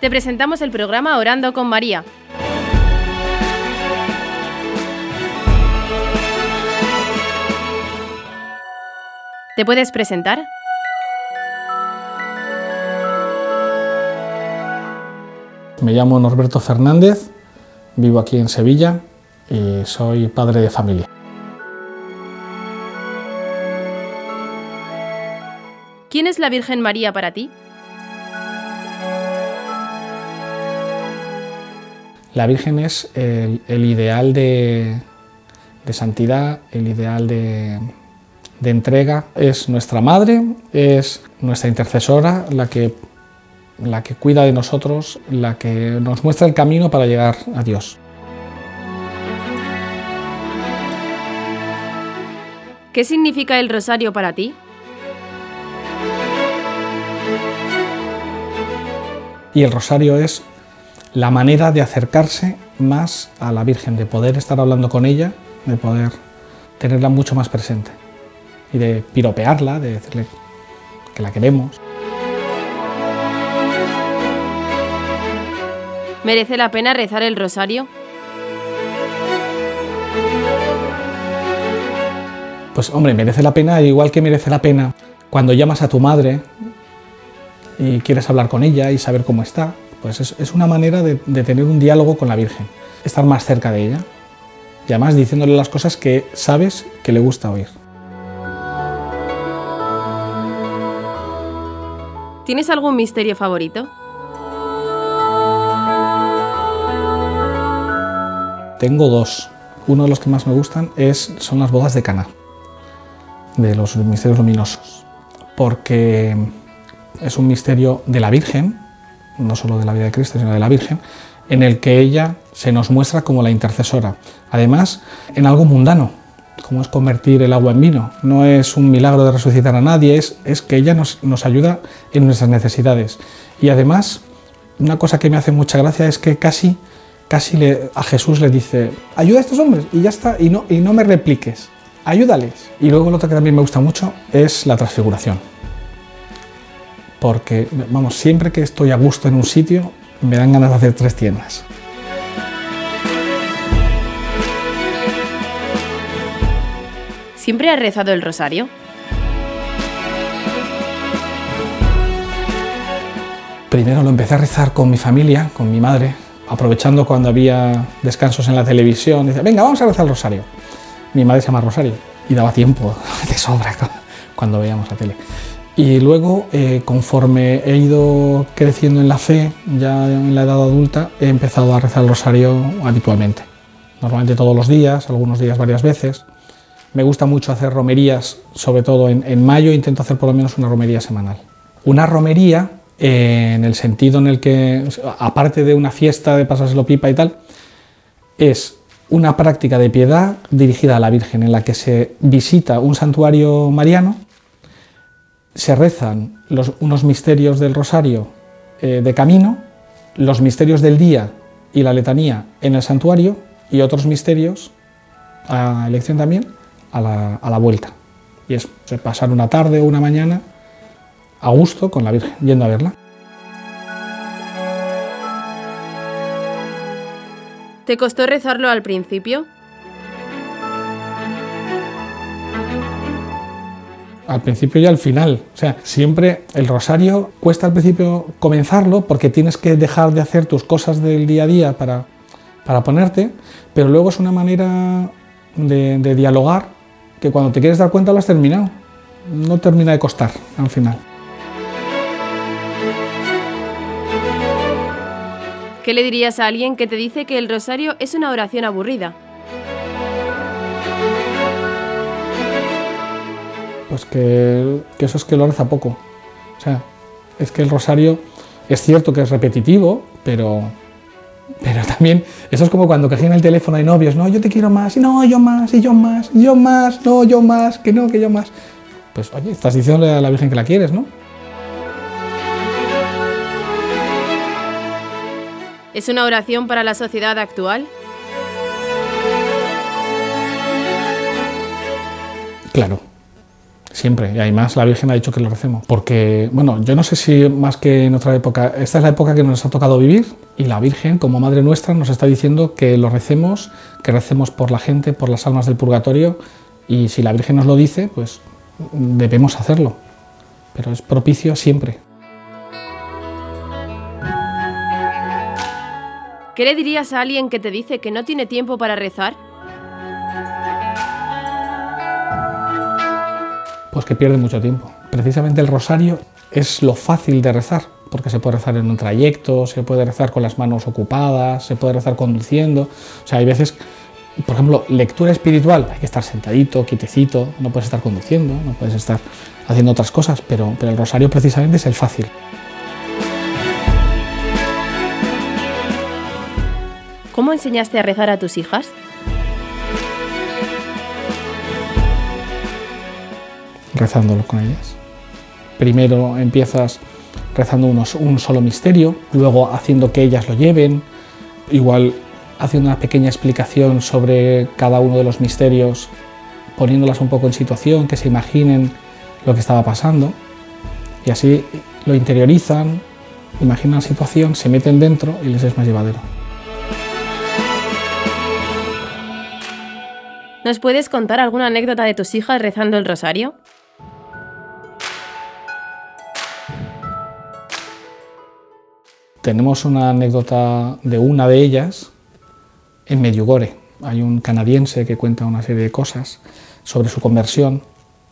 Te presentamos el programa Orando con María. ¿Te puedes presentar? Me llamo Norberto Fernández, vivo aquí en Sevilla y soy padre de familia. ¿Quién es la Virgen María para ti? La Virgen es el, el ideal de, de santidad, el ideal de, de entrega. Es nuestra madre, es nuestra intercesora, la que, la que cuida de nosotros, la que nos muestra el camino para llegar a Dios. ¿Qué significa el rosario para ti? Y el rosario es la manera de acercarse más a la Virgen, de poder estar hablando con ella, de poder tenerla mucho más presente y de piropearla, de decirle que la queremos. ¿Merece la pena rezar el rosario? Pues hombre, merece la pena, igual que merece la pena cuando llamas a tu madre y quieres hablar con ella y saber cómo está, pues es, es una manera de, de tener un diálogo con la Virgen, estar más cerca de ella y además diciéndole las cosas que sabes que le gusta oír. ¿Tienes algún misterio favorito? Tengo dos. Uno de los que más me gustan es, son las bodas de Cana, de los misterios luminosos, porque es un misterio de la Virgen, no solo de la vida de Cristo, sino de la Virgen, en el que ella se nos muestra como la intercesora. Además, en algo mundano, como es convertir el agua en vino. No es un milagro de resucitar a nadie, es, es que ella nos, nos ayuda en nuestras necesidades. Y además, una cosa que me hace mucha gracia es que casi, casi a Jesús le dice, ayuda a estos hombres y ya está, y no, y no me repliques, ayúdales. Y luego lo otro que también me gusta mucho es la transfiguración. Porque, vamos, siempre que estoy a gusto en un sitio, me dan ganas de hacer tres tiendas. ¿Siempre has rezado el rosario? Primero lo empecé a rezar con mi familia, con mi madre, aprovechando cuando había descansos en la televisión. Dice, venga, vamos a rezar el rosario. Mi madre se llama Rosario y daba tiempo de sobra cuando veíamos la tele. Y luego, eh, conforme he ido creciendo en la fe, ya en la edad adulta, he empezado a rezar el rosario habitualmente. Normalmente todos los días, algunos días varias veces. Me gusta mucho hacer romerías, sobre todo en, mayo intento hacer por lo menos una romería semanal. Una romería eh, en el sentido en el que, aparte de una fiesta de pasárselo pipa y tal, es una práctica de piedad dirigida a la Virgen en la que se visita un santuario mariano, se rezan unos misterios del rosario eh, de camino, los misterios del día y la letanía en el santuario y otros misterios a elección también a la vuelta. Y es pasar una tarde o una mañana a gusto con la Virgen, yendo a verla. ¿Te costó rezarlo al principio? Al principio y al final. O sea, siempre el rosario cuesta al principio comenzarlo porque tienes que dejar de hacer tus cosas del día a día para, para ponerte, pero luego es una manera de, de dialogar que cuando te quieres dar cuenta lo has terminado. No termina de costar al final. ¿Qué le dirías a alguien que te dice que el rosario es una oración aburrida? Pues que, que, eso es que lo reza poco. O sea, es que el rosario es cierto que es repetitivo, pero, pero también eso es como cuando cogen el teléfono de novios, no, yo te quiero más, y no, yo más, y yo más, y yo más, no, yo más, que no, que yo más. Pues oye, estás diciéndole a la Virgen que la quieres, ¿no? ¿Es una oración para la sociedad actual? Claro, Siempre, y además la Virgen ha dicho que lo recemos. Porque, bueno, yo no sé si más que en otra época, esta es la época que nos ha tocado vivir y la Virgen, como Madre nuestra, nos está diciendo que lo recemos, que recemos por la gente, por las almas del purgatorio, y si la Virgen nos lo dice, pues debemos hacerlo. Pero es propicio siempre. ¿Qué le dirías a alguien que te dice que no tiene tiempo para rezar? Pues que pierde mucho tiempo. Precisamente el rosario es lo fácil de rezar, porque se puede rezar en un trayecto, se puede rezar con las manos ocupadas, se puede rezar conduciendo. O sea, hay veces, por ejemplo, lectura espiritual, hay que estar sentadito, quietecito, no puedes estar conduciendo, no puedes estar haciendo otras cosas, pero, pero el rosario precisamente es el fácil. ¿Cómo enseñaste a rezar a tus hijas? Rezándolo con ellas. Primero empiezas rezando unos, un solo misterio, luego haciendo que ellas lo lleven, igual haciendo una pequeña explicación sobre cada uno de los misterios, poniéndolas un poco en situación, que se imaginen lo que estaba pasando, y así lo interiorizan, imaginan la situación, se meten dentro y les es más llevadero. ¿Nos puedes contar alguna anécdota de tus hijas rezando el rosario? Tenemos una anécdota de una de ellas en Medjugorje. Hay un canadiense que cuenta una serie de cosas sobre su conversión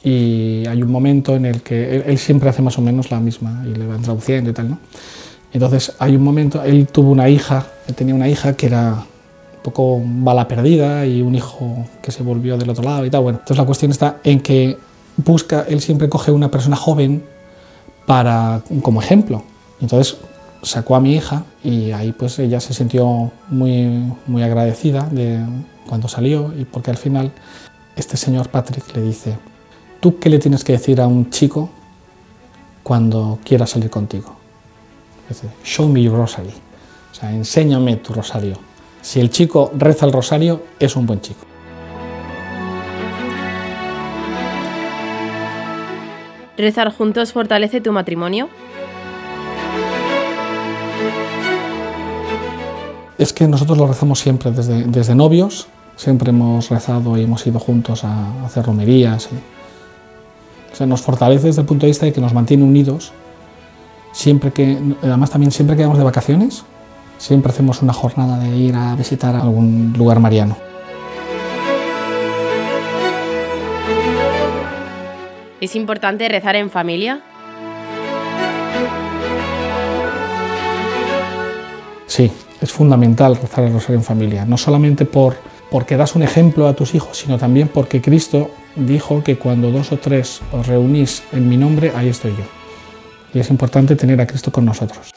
y hay un momento en el que él, siempre hace más o menos la misma y le van traduciendo y tal, ¿no? Entonces hay un momento, él tuvo una hija, él tenía una hija que era un poco bala perdida y un hijo que se volvió del otro lado y tal. Bueno, entonces la cuestión está en que busca, él siempre coge una persona joven para como ejemplo. Entonces sacó a mi hija y ahí pues ella se sintió muy, muy agradecida de cuando salió y porque al final este señor Patrick le dice, ¿tú qué le tienes que decir a un chico cuando quiera salir contigo? Dice, show me your rosary, o sea, enséñame tu rosario. Si el chico reza el rosario, es un buen chico. ¿Rezar juntos fortalece tu matrimonio? Es que nosotros lo rezamos siempre, desde, desde novios, siempre hemos rezado y hemos ido juntos a, hacer romerías. o sea, nos fortalece desde el punto de vista de que nos mantiene unidos. Siempre que, además también siempre que vamos de vacaciones, siempre hacemos una jornada de ir a visitar algún lugar mariano. ¿Es importante rezar en familia? Sí, es fundamental rezar el rosario en familia, no solamente por, porque das un ejemplo a tus hijos, sino también porque Cristo dijo que cuando dos o tres os reunís en mi nombre, ahí estoy yo. Y es importante tener a Cristo con nosotros.